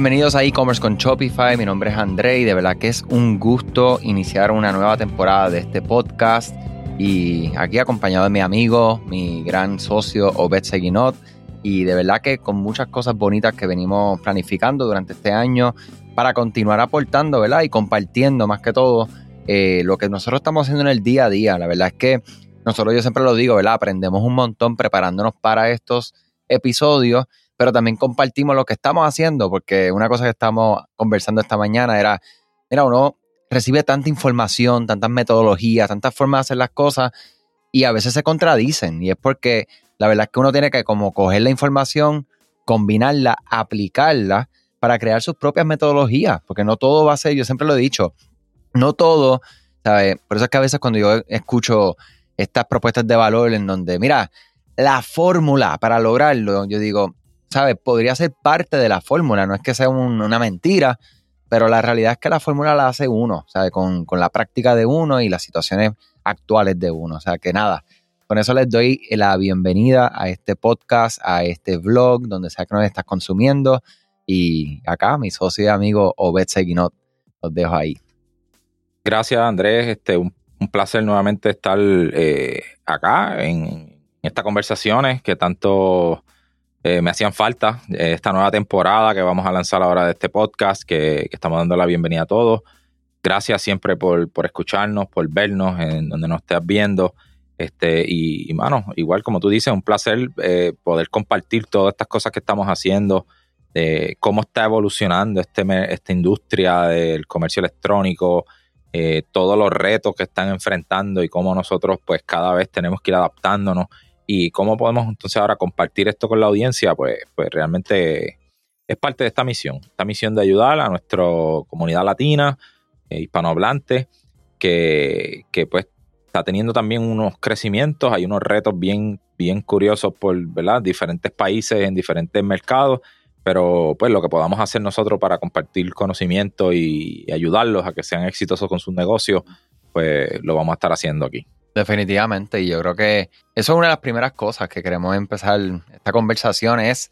Bienvenidos a e-commerce con Shopify, mi nombre es André y de verdad que es un gusto iniciar una nueva temporada de este podcast y aquí acompañado de mi amigo, mi gran socio Obed Seguinot y de verdad que con muchas cosas bonitas que venimos planificando durante este año para continuar aportando ¿verdad? y compartiendo más que todo eh, lo que nosotros estamos haciendo en el día a día. La verdad es que nosotros yo siempre lo digo, ¿verdad? aprendemos un montón preparándonos para estos episodios pero también compartimos lo que estamos haciendo, porque una cosa que estamos conversando esta mañana era, mira, uno recibe tanta información, tantas metodologías, tantas formas de hacer las cosas y a veces se contradicen y es porque la verdad es que uno tiene que como coger la información, combinarla, aplicarla para crear sus propias metodologías, porque no todo va a ser, yo siempre lo he dicho, no todo, ¿sabes? Por eso es que a veces cuando yo escucho estas propuestas de valor en donde, mira, la fórmula para lograrlo, yo digo, ¿sabes? Podría ser parte de la fórmula, no es que sea una mentira, pero la realidad es que la fórmula la hace uno, ¿sabes? Con, con, la práctica de uno y las situaciones actuales de uno. O sea, que nada, con eso les doy la bienvenida a este podcast, a este vlog, donde sea que nos estás consumiendo. Y acá, mi socio y amigo Obed Seguinot, los dejo ahí. Gracias, Andrés. Este, un, placer nuevamente estar eh, acá en, en estas conversaciones que tanto eh, me hacían falta eh, esta nueva temporada que vamos a lanzar ahora de este podcast, que, estamos dando la bienvenida a todos. Gracias siempre por, escucharnos, por vernos en donde nos estés viendo. Este, y, mano, igual como tú dices, un placer eh, poder compartir todas estas cosas que estamos haciendo, cómo está evolucionando este, esta industria del comercio electrónico, todos los retos que están enfrentando y cómo nosotros pues cada vez tenemos que ir adaptándonos y cómo podemos entonces ahora compartir esto con la audiencia, pues, pues realmente es parte de esta misión, esta misión de ayudar a nuestra comunidad latina, eh, hispanohablante, que, que pues está teniendo también unos crecimientos, hay unos retos bien, bien curiosos por ¿verdad? diferentes países, en diferentes mercados, pero pues lo que podamos hacer nosotros para compartir conocimiento y ayudarlos a que sean exitosos con sus negocios, pues lo vamos a estar haciendo aquí. Definitivamente, y yo creo que eso es una de las primeras cosas que queremos empezar esta conversación es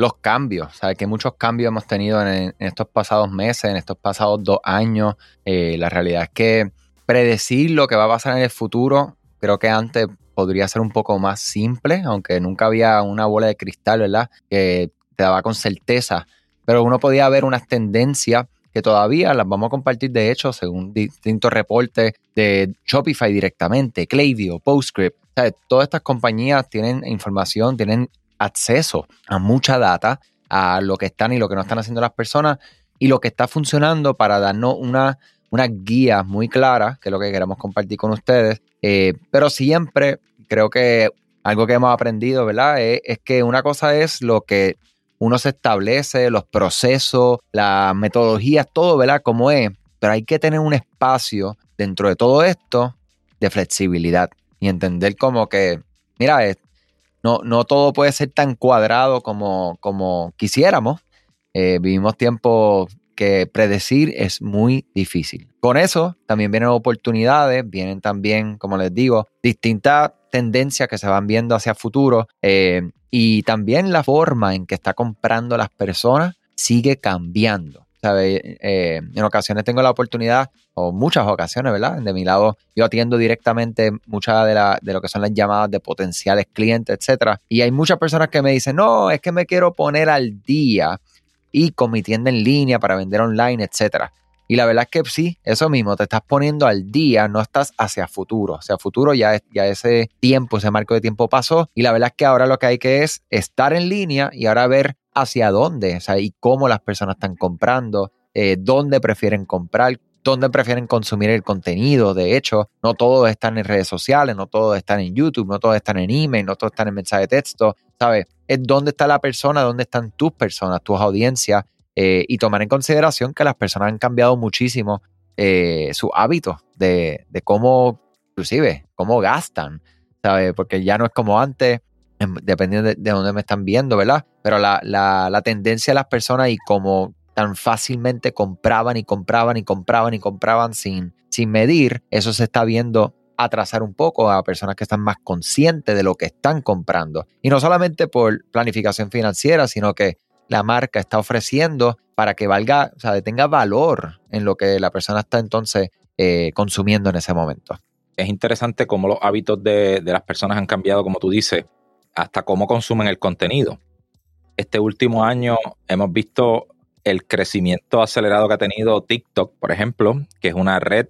los cambios. O sea, que muchos cambios hemos tenido en, estos pasados meses, en estos pasados dos años. Eh, la realidad es que predecir lo que va a pasar en el futuro, creo que antes podría ser un poco más simple, aunque nunca había una bola de cristal, ¿verdad? Que te daba con certeza. Pero uno podía ver unas tendencias que todavía las vamos a compartir, de hecho, según distintos reportes de Shopify directamente, Klaviyo, PostScript. todas estas compañías tienen información, tienen acceso a mucha data, a lo que están y lo que no están haciendo las personas y lo que está funcionando para darnos una, una guía muy clara, que es lo que queremos compartir con ustedes. Eh, pero siempre creo que algo que hemos aprendido, ¿verdad? es que una cosa es lo que uno se establece, los procesos, las metodologías, todo, ¿verdad? Como es. Pero hay que tener un espacio dentro de todo esto de flexibilidad y entender como que, mira, no, no todo puede ser tan cuadrado como, como quisiéramos. Eh, vivimos tiempos que predecir es muy difícil. Con eso también vienen oportunidades, vienen también, como les digo, distintas tendencias que se van viendo hacia futuro eh, y también la forma en que está comprando las personas sigue cambiando. Eh, en ocasiones tengo la oportunidad, o muchas ocasiones, ¿verdad? De mi lado, yo atiendo directamente muchas de, de lo que son las llamadas de potenciales clientes, etcétera. Y hay muchas personas que me dicen, no, es que me quiero poner al día y con mi tienda en línea para vender online, etcétera. Y la verdad es que sí, eso mismo, te estás poniendo al día, no estás hacia futuro. Hacia futuro ya, ya ese tiempo, ese marco de tiempo pasó. Y la verdad es que ahora lo que hay que es estar en línea y ahora ver hacia dónde, o sea, y cómo las personas están comprando, eh, dónde prefieren comprar, dónde prefieren consumir el contenido. De hecho, no todos están en redes sociales, no todos están en YouTube, no todos están en email, no todos están en mensaje de texto, ¿sabes? Es dónde está la persona, dónde están tus personas, tus audiencias eh, y tomar en consideración que las personas han cambiado muchísimo eh, sus hábitos de, cómo, inclusive, cómo gastan, ¿sabes? Porque ya no es como antes, em, dependiendo de, dónde me están viendo, ¿verdad? Pero la, la, tendencia de las personas y cómo tan fácilmente compraban y compraban y compraban y compraban sin, sin medir, eso se está viendo atrasar un poco a personas que están más conscientes de lo que están comprando. Y no solamente por planificación financiera, sino que la marca está ofreciendo para que valga, o sea, tenga valor en lo que la persona está entonces eh, consumiendo en ese momento. Es interesante cómo los hábitos de, de las personas han cambiado, como tú dices, hasta cómo consumen el contenido. Este último año hemos visto el crecimiento acelerado que ha tenido TikTok, por ejemplo, que es una red,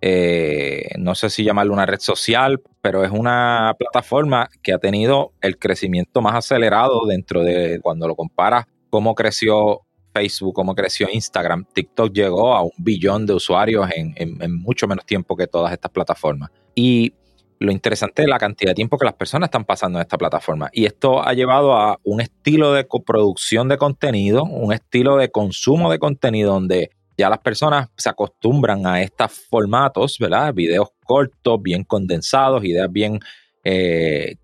eh, no sé si llamarlo una red social, pero es una plataforma que ha tenido el crecimiento más acelerado dentro de cuando lo comparas cómo creció Facebook, cómo creció Instagram. TikTok llegó a un billón de usuarios en, mucho menos tiempo que todas estas plataformas. Y lo interesante es la cantidad de tiempo que las personas están pasando en esta plataforma. Y esto ha llevado a un estilo de producción de contenido, un estilo de consumo de contenido donde ya las personas se acostumbran a estos formatos, ¿verdad? Videos cortos, bien condensados, ideas bien... Eh,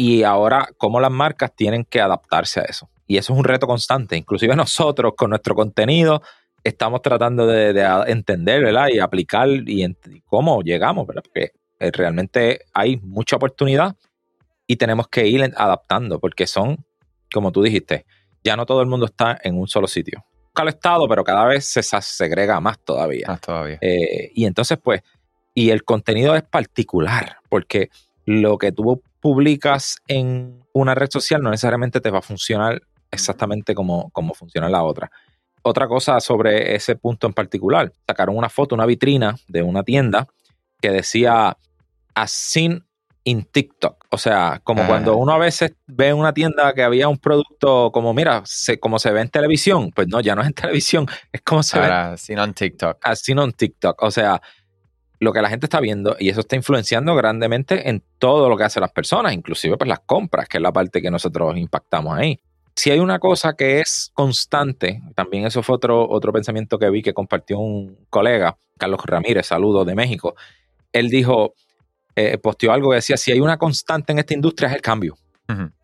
y ahora, cómo las marcas tienen que adaptarse a eso. Y eso es un reto constante. Inclusive nosotros con nuestro contenido estamos tratando de, entender, ¿verdad? Y aplicar y, cómo llegamos, ¿verdad? Porque eh, realmente hay mucha oportunidad y tenemos que ir adaptando porque son, como tú dijiste, ya no todo el mundo está en un solo sitio. Al estado, pero cada vez se segrega más todavía. Más todavía. Eh, y entonces, pues, y el contenido es particular porque lo que tú publicas en una red social no necesariamente te va a funcionar exactamente como, como funciona la otra. Otra cosa sobre ese punto en particular, sacaron una foto, una vitrina de una tienda que decía as seen in TikTok. O sea, como cuando uno a veces ve en una tienda que había un producto como, mira, se, como se ve en televisión, pues no, ya no es en televisión, es como se Ahora, ve. seen on TikTok. As seen on TikTok. O sea, lo que la gente está viendo y eso está influenciando grandemente en todo lo que hacen las personas, inclusive pues las compras, que es la parte que nosotros impactamos ahí. Si hay una cosa que es constante, también eso fue otro, otro pensamiento que vi que compartió un colega, Carlos Ramírez, saludo de México. Él dijo, eh, posteó algo que decía, si hay una constante en esta industria es el cambio.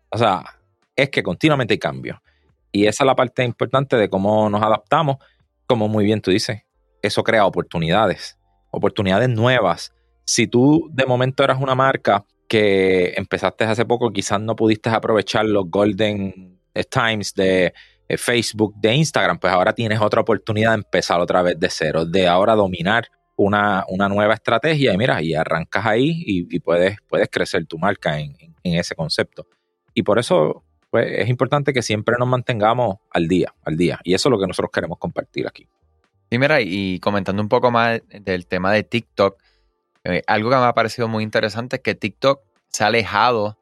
O sea, es que continuamente hay cambio. Y esa es la parte importante de cómo nos adaptamos. Como muy bien tú dices, eso crea oportunidades, oportunidades nuevas. Si tú de momento eras una marca que empezaste hace poco, quizás no pudiste aprovechar los golden times de eh, Facebook, de Instagram, pues ahora tienes otra oportunidad de empezar otra vez de cero, de ahora dominar una, nueva estrategia y mira, y arrancas ahí y, puedes, puedes crecer tu marca en, ese concepto. Y por eso pues, es importante que siempre nos mantengamos al día, al día. Y eso es lo que nosotros queremos compartir aquí. Sí, mira, y comentando un poco más del tema de TikTok, eh, algo que me ha parecido muy interesante es que TikTok se ha alejado,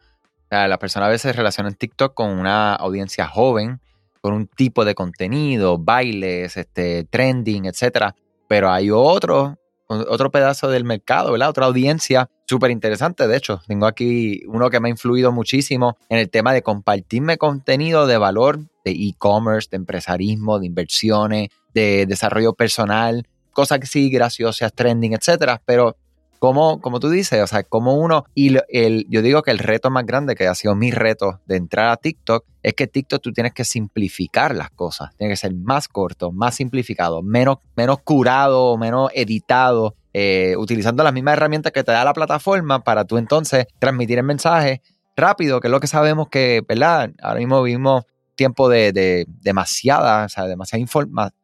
las personas a veces relacionan TikTok con una audiencia joven, con un tipo de contenido, bailes, este, trending, etcétera. Pero hay otros otro pedazo del mercado, ¿verdad? Otra audiencia súper interesante. De hecho, tengo aquí uno que me ha influido muchísimo en el tema de compartirme contenido de valor de e-commerce, de empresarismo, de inversiones, de desarrollo personal, cosas que sí, graciosas, trending, etcétera. Pero como, como tú dices, o sea, como uno, y el, yo digo que el reto más grande que ha sido mi reto de entrar a TikTok es que TikTok tú tienes que simplificar las cosas, tiene que ser más corto, más simplificado, menos, menos curado, menos editado, eh, utilizando las mismas herramientas que te da la plataforma para tú entonces transmitir el mensaje rápido, que es lo que sabemos que, ¿verdad? Ahora mismo vivimos tiempo de, demasiada, o sea, demasiado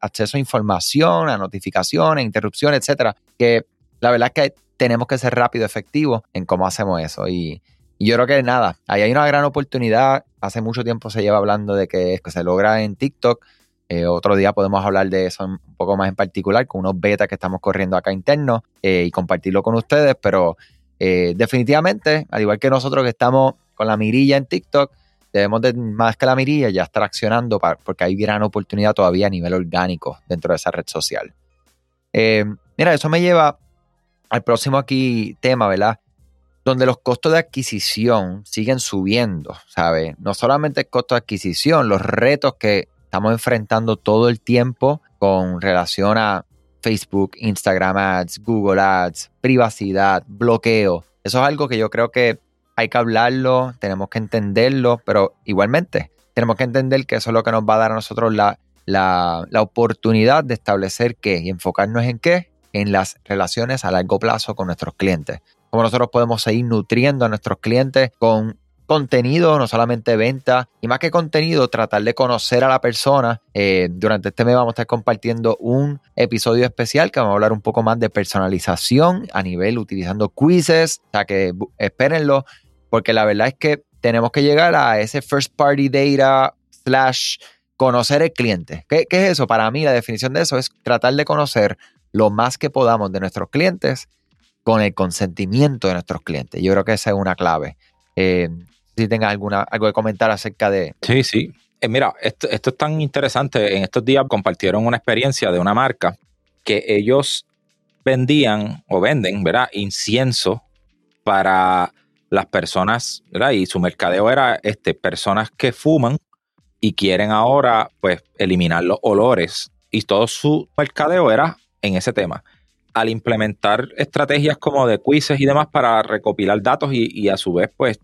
acceso a información, a notificaciones, interrupciones, etcétera, que la verdad es que tenemos que ser rápido, efectivo en cómo hacemos eso. Y, yo creo que nada, ahí hay una gran oportunidad. Hace mucho tiempo se lleva hablando de que, que se logra en TikTok. Eh, otro día podemos hablar de eso un poco más en particular, con unos betas que estamos corriendo acá internos eh, y compartirlo con ustedes. Pero eh, definitivamente, al igual que nosotros que estamos con la mirilla en TikTok, debemos de más que la mirilla ya estar accionando porque hay gran oportunidad todavía a nivel orgánico dentro de esa red social. mira, eso me lleva al próximo aquí tema, ¿verdad? Donde los costos de adquisición siguen subiendo, ¿sabes? No solamente el costo de adquisición, los retos que estamos enfrentando todo el tiempo con relación a Facebook, Instagram Ads, Google Ads, privacidad, bloqueo. Eso es algo que yo creo que hay que hablarlo, tenemos que entenderlo, pero igualmente tenemos que entender que eso es lo que nos va a dar a nosotros la, la, la oportunidad de establecer qué y enfocarnos en qué, en las relaciones a largo plazo con nuestros clientes. Cómo nosotros podemos seguir nutriendo a nuestros clientes con contenido, no solamente venta, y más que contenido, tratar de conocer a la persona. Eh, durante este mes vamos a estar compartiendo un episodio especial que vamos a hablar un poco más de personalización a nivel utilizando quizzes, o sea que espérenlo, porque la verdad es que tenemos que llegar a ese first party data slash conocer el cliente. ¿Qué, ¿Qué, es eso? Para mí la definición de eso es tratar de conocer lo más que podamos de nuestros clientes con el consentimiento de nuestros clientes. Yo creo que esa es una clave. Eh, si tengas alguna, algo que comentar acerca de... Sí, sí. Eh, mira, esto, es tan interesante. En estos días compartieron una experiencia de una marca que ellos vendían o venden, ¿verdad? Incienso para las personas, ¿verdad? Y su mercadeo era este, personas que fuman y quieren ahora, pues, eliminar los olores. Y todo su mercadeo era en ese tema. Al implementar estrategias como de quizzes y demás para recopilar datos y, y a su vez, pues,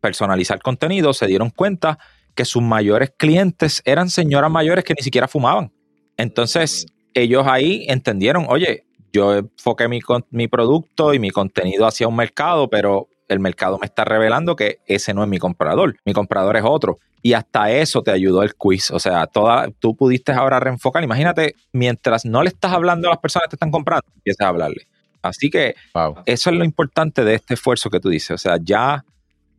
personalizar contenido, se dieron cuenta que sus mayores clientes eran señoras mayores que ni siquiera fumaban. Entonces, ellos ahí entendieron, oye, yo enfoqué mi, mi producto y mi contenido hacia un mercado, pero el mercado me está revelando que ese no es mi comprador, mi comprador es otro. Y hasta eso te ayudó el quiz. O sea, toda, tú pudiste ahora reenfocar. Imagínate, mientras no le estás hablando a las personas que te están comprando, empiezas a hablarle. Así que eso es lo importante de este esfuerzo que tú dices. O sea, ya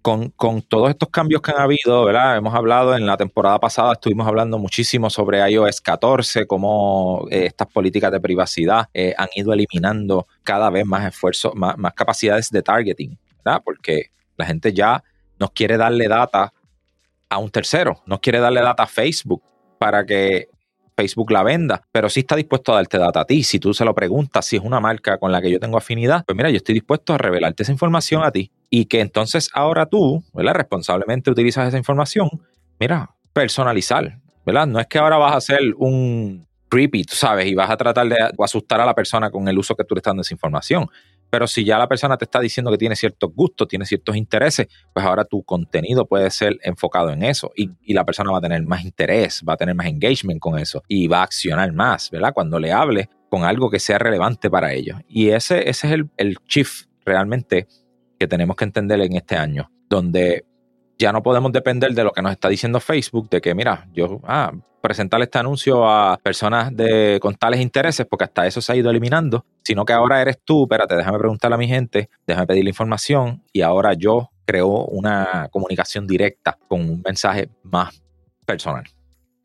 con, todos estos cambios que han habido, ¿verdad? Hemos hablado en la temporada pasada, estuvimos hablando muchísimo sobre iOS 14, cómo eh, estas políticas de privacidad eh, han ido eliminando cada vez más esfuerzos, más, más, capacidades de targeting, ¿verdad? Porque la gente ya no quiere darle data a un tercero, no quiere darle data a Facebook para que Facebook la venda, pero sí está dispuesto a darte data a ti. Si tú se lo preguntas si es una marca con la que yo tengo afinidad, pues mira, yo estoy dispuesto a revelarte esa información a ti y que entonces ahora tú, ¿verdad? Responsablemente utilizas esa información, mira, personalizar, ¿verdad? No es que ahora vas a hacer un creepy, tú sabes, y vas a tratar de asustar a la persona con el uso que tú le estás dando esa información. Pero si ya la persona te está diciendo que tiene ciertos gustos, tiene ciertos intereses, pues ahora tu contenido puede ser enfocado en eso y, la persona va a tener más interés, va a tener más engagement con eso y va a accionar más, ¿verdad? Cuando le hable con algo que sea relevante para ellos. Y ese, ese es el, el shift realmente que tenemos que entender en este año, donde ya no podemos depender de lo que nos está diciendo Facebook, de que, mira, yo, ah, presentarle este anuncio a personas de, con tales intereses, porque hasta eso se ha ido eliminando, sino que ahora eres tú, espérate, déjame preguntarle a mi gente, déjame pedir la información y ahora yo creo una comunicación directa con un mensaje más personal.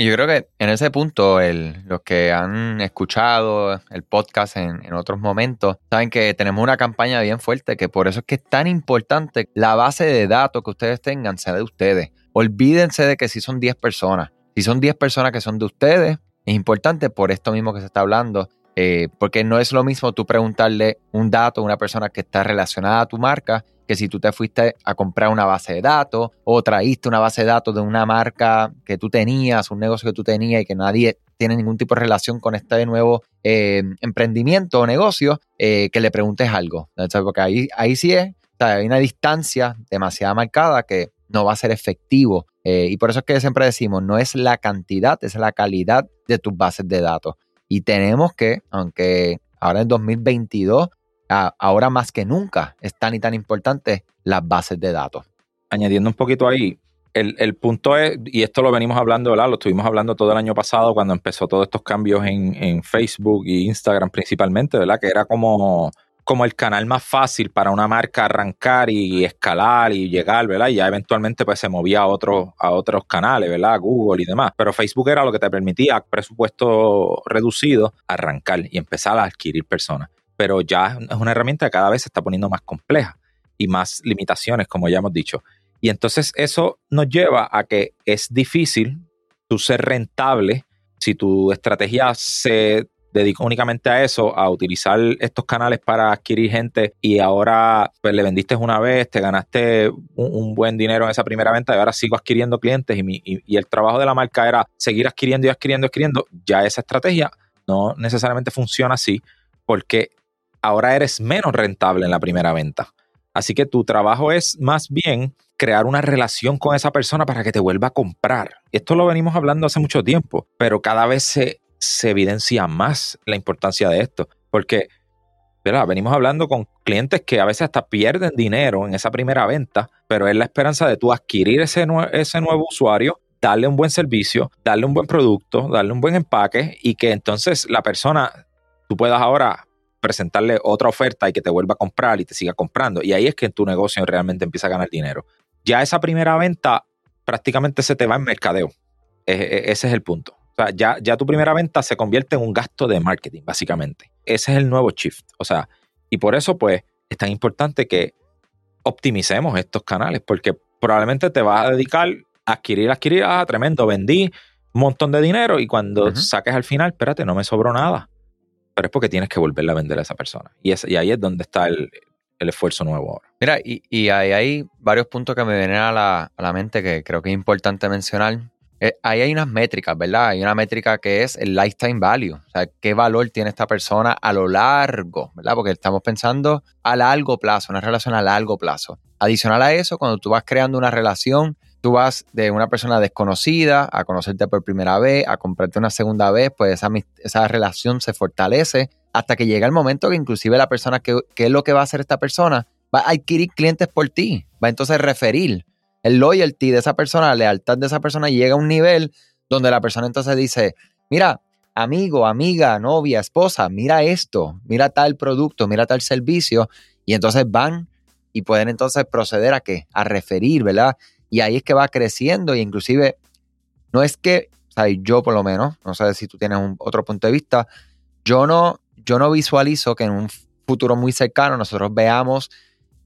Y yo creo que en ese punto, el, los que han escuchado el podcast en, otros momentos, saben que tenemos una campaña bien fuerte, que por eso es que es tan importante la base de datos que ustedes tengan sea de ustedes. Olvídense de que si son 10 personas, si son 10 personas que son de ustedes, es importante por esto mismo que se está hablando, eh, porque no es lo mismo tú preguntarle un dato a una persona que está relacionada a tu marca que si tú te fuiste a comprar una base de datos o traíste una base de datos de una marca que tú tenías, un negocio que tú tenías y que nadie tiene ningún tipo de relación con este nuevo eh, emprendimiento o negocio, eh, que le preguntes algo. Porque ahí, ahí sí es, hay una distancia demasiado marcada que no va a ser efectivo. Y por eso es que siempre decimos, no es la cantidad, es la calidad de tus bases de datos. Y tenemos que, aunque ahora en 2022 ahora más que nunca es tan y tan importante las bases de datos. Añadiendo un poquito ahí, el, punto es, y esto lo venimos hablando, ¿verdad? Lo estuvimos hablando todo el año pasado cuando empezó todos estos cambios en, en Facebook y Instagram principalmente, ¿verdad? Que era como, como el canal más fácil para una marca arrancar y escalar y llegar, ¿verdad? Y ya eventualmente pues se movía a, otros a otros canales, ¿verdad? Google y demás. Pero Facebook era lo que te permitía, presupuesto reducido, arrancar y empezar a adquirir personas pero ya es una herramienta que cada vez se está poniendo más compleja y más limitaciones, como ya hemos dicho. Y entonces eso nos lleva a que es difícil tú ser rentable si tu estrategia se dedica únicamente a eso, a utilizar estos canales para adquirir gente y ahora pues le vendiste una vez, te ganaste un, buen dinero en esa primera venta y ahora sigo adquiriendo clientes y, y el trabajo de la marca era seguir adquiriendo y adquiriendo y adquiriendo, ya esa estrategia no necesariamente funciona así porque ahora eres menos rentable en la primera venta. Así que tu trabajo es más bien crear una relación con esa persona para que te vuelva a comprar. Esto lo venimos hablando hace mucho tiempo, pero cada vez se, evidencia más la importancia de esto, porque ¿verdad? venimos hablando con clientes que a veces hasta pierden dinero en esa primera venta, pero es la esperanza de tú adquirir ese, ese nuevo usuario, darle un buen servicio, darle un buen producto, darle un buen empaque y que entonces la persona, tú puedas ahora presentarle otra oferta y que te vuelva a comprar y te siga comprando. Y ahí es que tu negocio realmente empieza a ganar dinero. Ya esa primera venta prácticamente se te va en mercadeo. E, e, ese es el punto. O sea, ya, ya tu primera venta se convierte en un gasto de marketing, básicamente. Ese es el nuevo shift. O sea, y por eso, pues, es tan importante que optimicemos estos canales, porque probablemente te vas a dedicar a adquirir, adquirir, ah, tremendo, vendí un montón de dinero y cuando saques al final, espérate, no me sobró nada pero es porque tienes que volverle a vender a esa persona. Y, y ahí es donde está el, esfuerzo nuevo ahora. Mira, y, y hay, hay, varios puntos que me vienen a la, a la, mente que creo que es importante mencionar. Eh, ahí hay unas métricas, ¿verdad? Hay una métrica que es el lifetime value, o sea, qué valor tiene esta persona a lo largo, ¿verdad? Porque estamos pensando a largo plazo, una relación a largo plazo. Adicional a eso, cuando tú vas creando una relación, tú vas de una persona desconocida a conocerte por primera vez, a comprarte una segunda vez, pues esa, esa relación se fortalece hasta que llega el momento que inclusive la persona, que, es lo que va a hacer esta persona? Va a adquirir clientes por ti, va entonces a referir. El loyalty de esa persona, la lealtad de esa persona llega a un nivel donde la persona entonces dice, mira, amigo, amiga, novia, esposa, mira esto, mira tal producto, mira tal servicio, y entonces van y pueden entonces proceder a qué? A referir, ¿verdad? Y ahí es que va creciendo y inclusive no es que, o sea, yo por lo menos, no sé si tú tienes un, otro punto de vista, yo no, yo no visualizo que en un futuro muy cercano nosotros veamos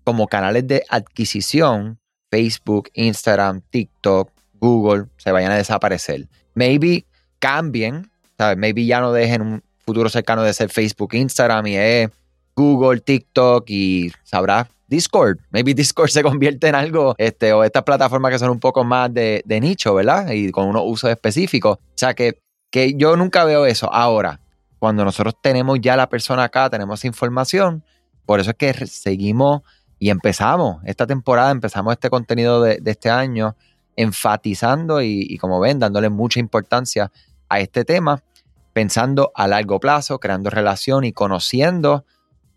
como canales de adquisición Facebook, Instagram, TikTok, Google se vayan a desaparecer. Maybe cambien, ¿sabes? Maybe ya no dejen un futuro cercano de ser Facebook, Instagram y es Google, TikTok y sabrá Discord. Maybe Discord se convierte en algo, este, o estas plataformas que son un poco más de, nicho, ¿verdad? Y con unos usos específicos. O sea que, que yo nunca veo eso. Ahora, cuando nosotros tenemos ya la persona acá, tenemos información, por eso es que seguimos y empezamos esta temporada, empezamos este contenido de, este año enfatizando y, y, como ven, dándole mucha importancia a este tema, pensando a largo plazo, creando relación y conociendo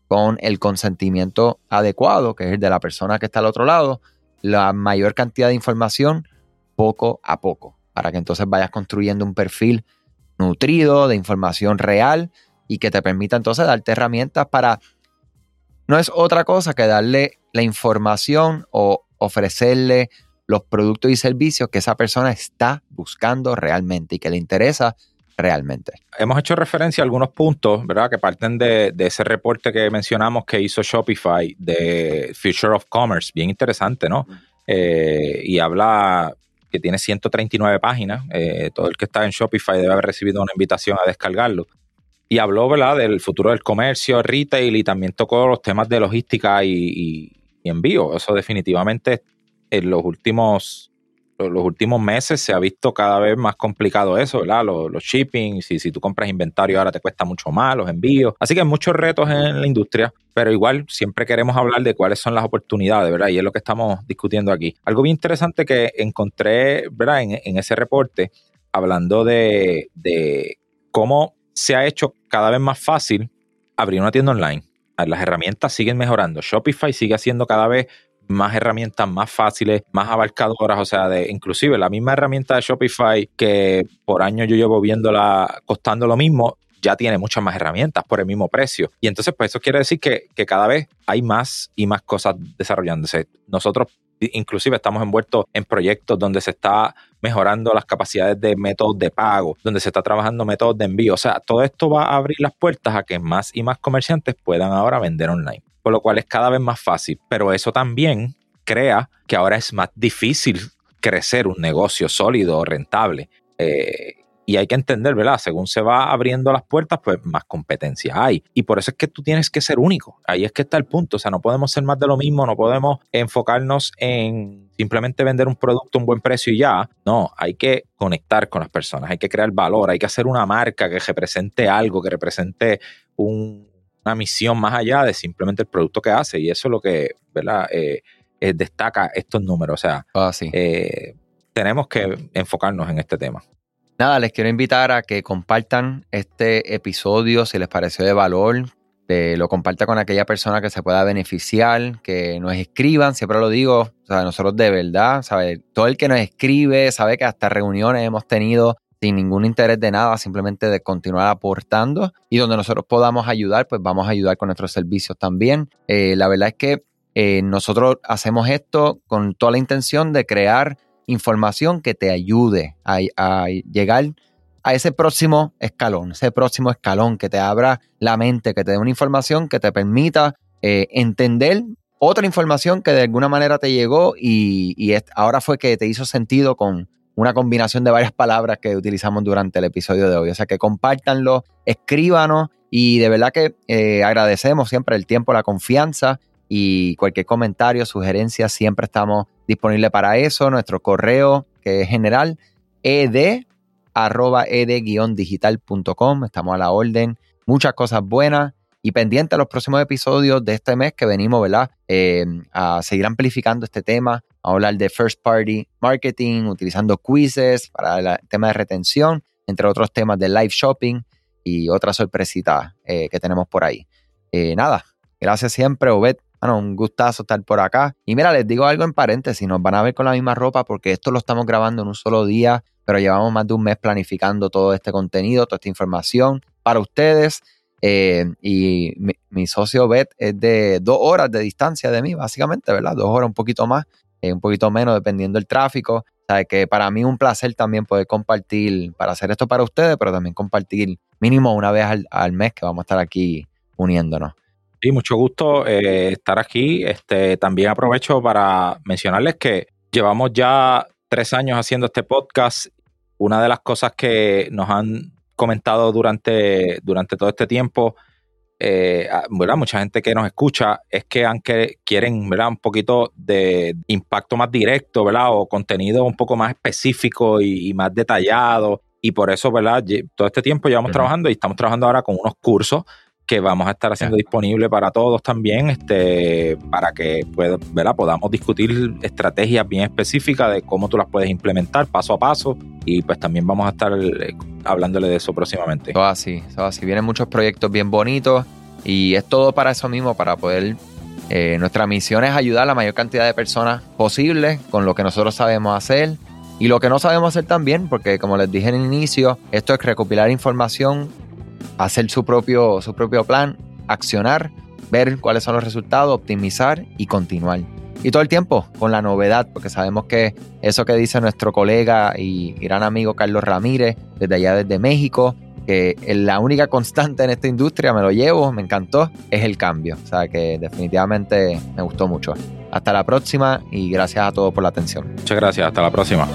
con el consentimiento adecuado, que es el de la persona que está al otro lado, la mayor cantidad de información poco a poco, para que entonces vayas construyendo un perfil nutrido de información real y que te permita entonces darte herramientas para... No es otra cosa que darle la información o ofrecerle los productos y servicios que esa persona está buscando realmente y que le interesa realmente. Hemos hecho referencia a algunos puntos, ¿verdad? Que parten de, ese reporte que mencionamos que hizo Shopify de Future of Commerce, bien interesante, ¿no? Eh, y habla que tiene 139 páginas. Eh, todo el que está en Shopify debe haber recibido una invitación a descargarlo. Y habló, ¿verdad?, del futuro del comercio, retail y también tocó los temas de logística y envío. Eso definitivamente en los últimos los, últimos meses se ha visto cada vez más complicado eso. Los, los shipping, si, si tú compras inventario ahora te cuesta mucho más, los envíos. Así que hay muchos retos en la industria, pero igual siempre queremos hablar de cuáles son las oportunidades, ¿verdad? Y es lo que estamos discutiendo aquí. Algo bien interesante que encontré, ¿verdad? En, ese reporte, hablando de, de cómo se ha hecho cada vez más fácil abrir una tienda online. Las herramientas siguen mejorando. Shopify sigue haciendo cada vez más herramientas más fáciles, más abarcadoras, o sea, de inclusive la misma herramienta de Shopify que por años yo llevo viéndola costando lo mismo, ya tiene muchas más herramientas por el mismo precio. Y entonces, pues eso quiere decir que, que cada vez hay más y más cosas desarrollándose. Nosotros inclusive estamos envueltos en proyectos donde se está mejorando las capacidades de métodos de pago, donde se está trabajando métodos de envío. O sea, todo esto va a abrir las puertas a que más y más comerciantes puedan ahora vender online por lo cual es cada vez más fácil. Pero eso también crea que ahora es más difícil crecer un negocio sólido, rentable. Eh, y hay que entender, ¿verdad? Según se va abriendo las puertas, pues más competencia hay. Y por eso es que tú tienes que ser único. Ahí es que está el punto. O sea, no podemos ser más de lo mismo, no podemos enfocarnos en simplemente vender un producto a un buen precio y ya. No, hay que conectar con las personas, hay que crear valor, hay que hacer una marca que represente algo, que represente un, una misión más allá de simplemente el producto que hace. Y eso es lo que, ¿verdad? Eh, eh, destaca estos números. O sea, ah, eh, tenemos que enfocarnos en este tema. Nada, les quiero invitar a que compartan este episodio si les pareció de valor. lo comparta con aquella persona que se pueda beneficiar, que nos escriban, siempre lo digo, o sea, nosotros de verdad, ¿sabe? todo el que nos escribe sabe que hasta reuniones hemos tenido sin ningún interés de nada, simplemente de continuar aportando y donde nosotros podamos ayudar, pues vamos a ayudar con nuestros servicios también. Eh, la verdad es que eh, nosotros hacemos esto con toda la intención de crear información que te ayude a, llegar a ese próximo escalón, ese próximo escalón que te abra la mente, que te dé una información que te permita eh, entender otra información que de alguna manera te llegó y, ahora fue que te hizo sentido con una combinación de varias palabras que utilizamos durante el episodio de hoy. O sea que compártanlo, escríbanos y de verdad que eh, agradecemos siempre el tiempo, la confianza y cualquier comentario, sugerencia, siempre estamos disponibles para eso. Nuestro correo que es general ed arroba ed-digital.com. Estamos a la orden. Muchas cosas buenas y pendiente a los próximos episodios de este mes que venimos, ¿verdad? Eh, a seguir amplificando este tema, a hablar de first party marketing, utilizando quizzes para el tema de retención, entre otros temas de live shopping y otras sorpresitas eh, que tenemos por ahí. Eh, nada, gracias siempre, Obed. Un gustazo estar por acá. Y mira, les digo algo en paréntesis, nos van a ver con la misma ropa porque esto lo estamos grabando en un solo día pero llevamos más de un mes planificando todo este contenido, toda esta información para ustedes. Eh, y mi, socio Bet es de dos horas de distancia de mí, básicamente, ¿verdad? Dos horas, un poquito más, eh, un poquito menos, dependiendo del tráfico. O sea, que para mí es un placer también poder compartir, para hacer esto para ustedes, pero también compartir mínimo una vez al, mes que vamos a estar aquí uniéndonos. Sí, mucho gusto eh, estar aquí. Este, también aprovecho para mencionarles que llevamos ya tres años haciendo este podcast una de las cosas que nos han comentado durante, durante todo este tiempo, eh, mucha gente que nos escucha, es que aunque quieren ¿verdad? un poquito de impacto más directo, ¿verdad? O contenido un poco más específico y, más detallado. Y por eso, ¿verdad? Todo este tiempo llevamos trabajando y estamos trabajando ahora con unos cursos que vamos a estar haciendo disponible para todos también, este, para que ¿verdad? podamos discutir estrategias bien específicas de cómo tú las puedes implementar paso a paso y pues también vamos a estar eh, hablándole de eso próximamente. Todo así, todo así. Vienen muchos proyectos bien bonitos y es todo para eso mismo, para poder... Eh, nuestra misión es ayudar a la mayor cantidad de personas posible con lo que nosotros sabemos hacer y lo que no sabemos hacer también, porque como les dije en el inicio, esto es recopilar información hacer su propio, su propio plan, accionar, ver cuáles son los resultados, optimizar y continuar. Y todo el tiempo con la novedad, porque sabemos que eso que dice nuestro colega y gran amigo Carlos Ramírez, desde allá desde México, que la única constante en esta industria, me lo llevo, me encantó, es el cambio. O sea que definitivamente me gustó mucho. Hasta la próxima y gracias a todos por la atención. Muchas gracias, hasta la próxima.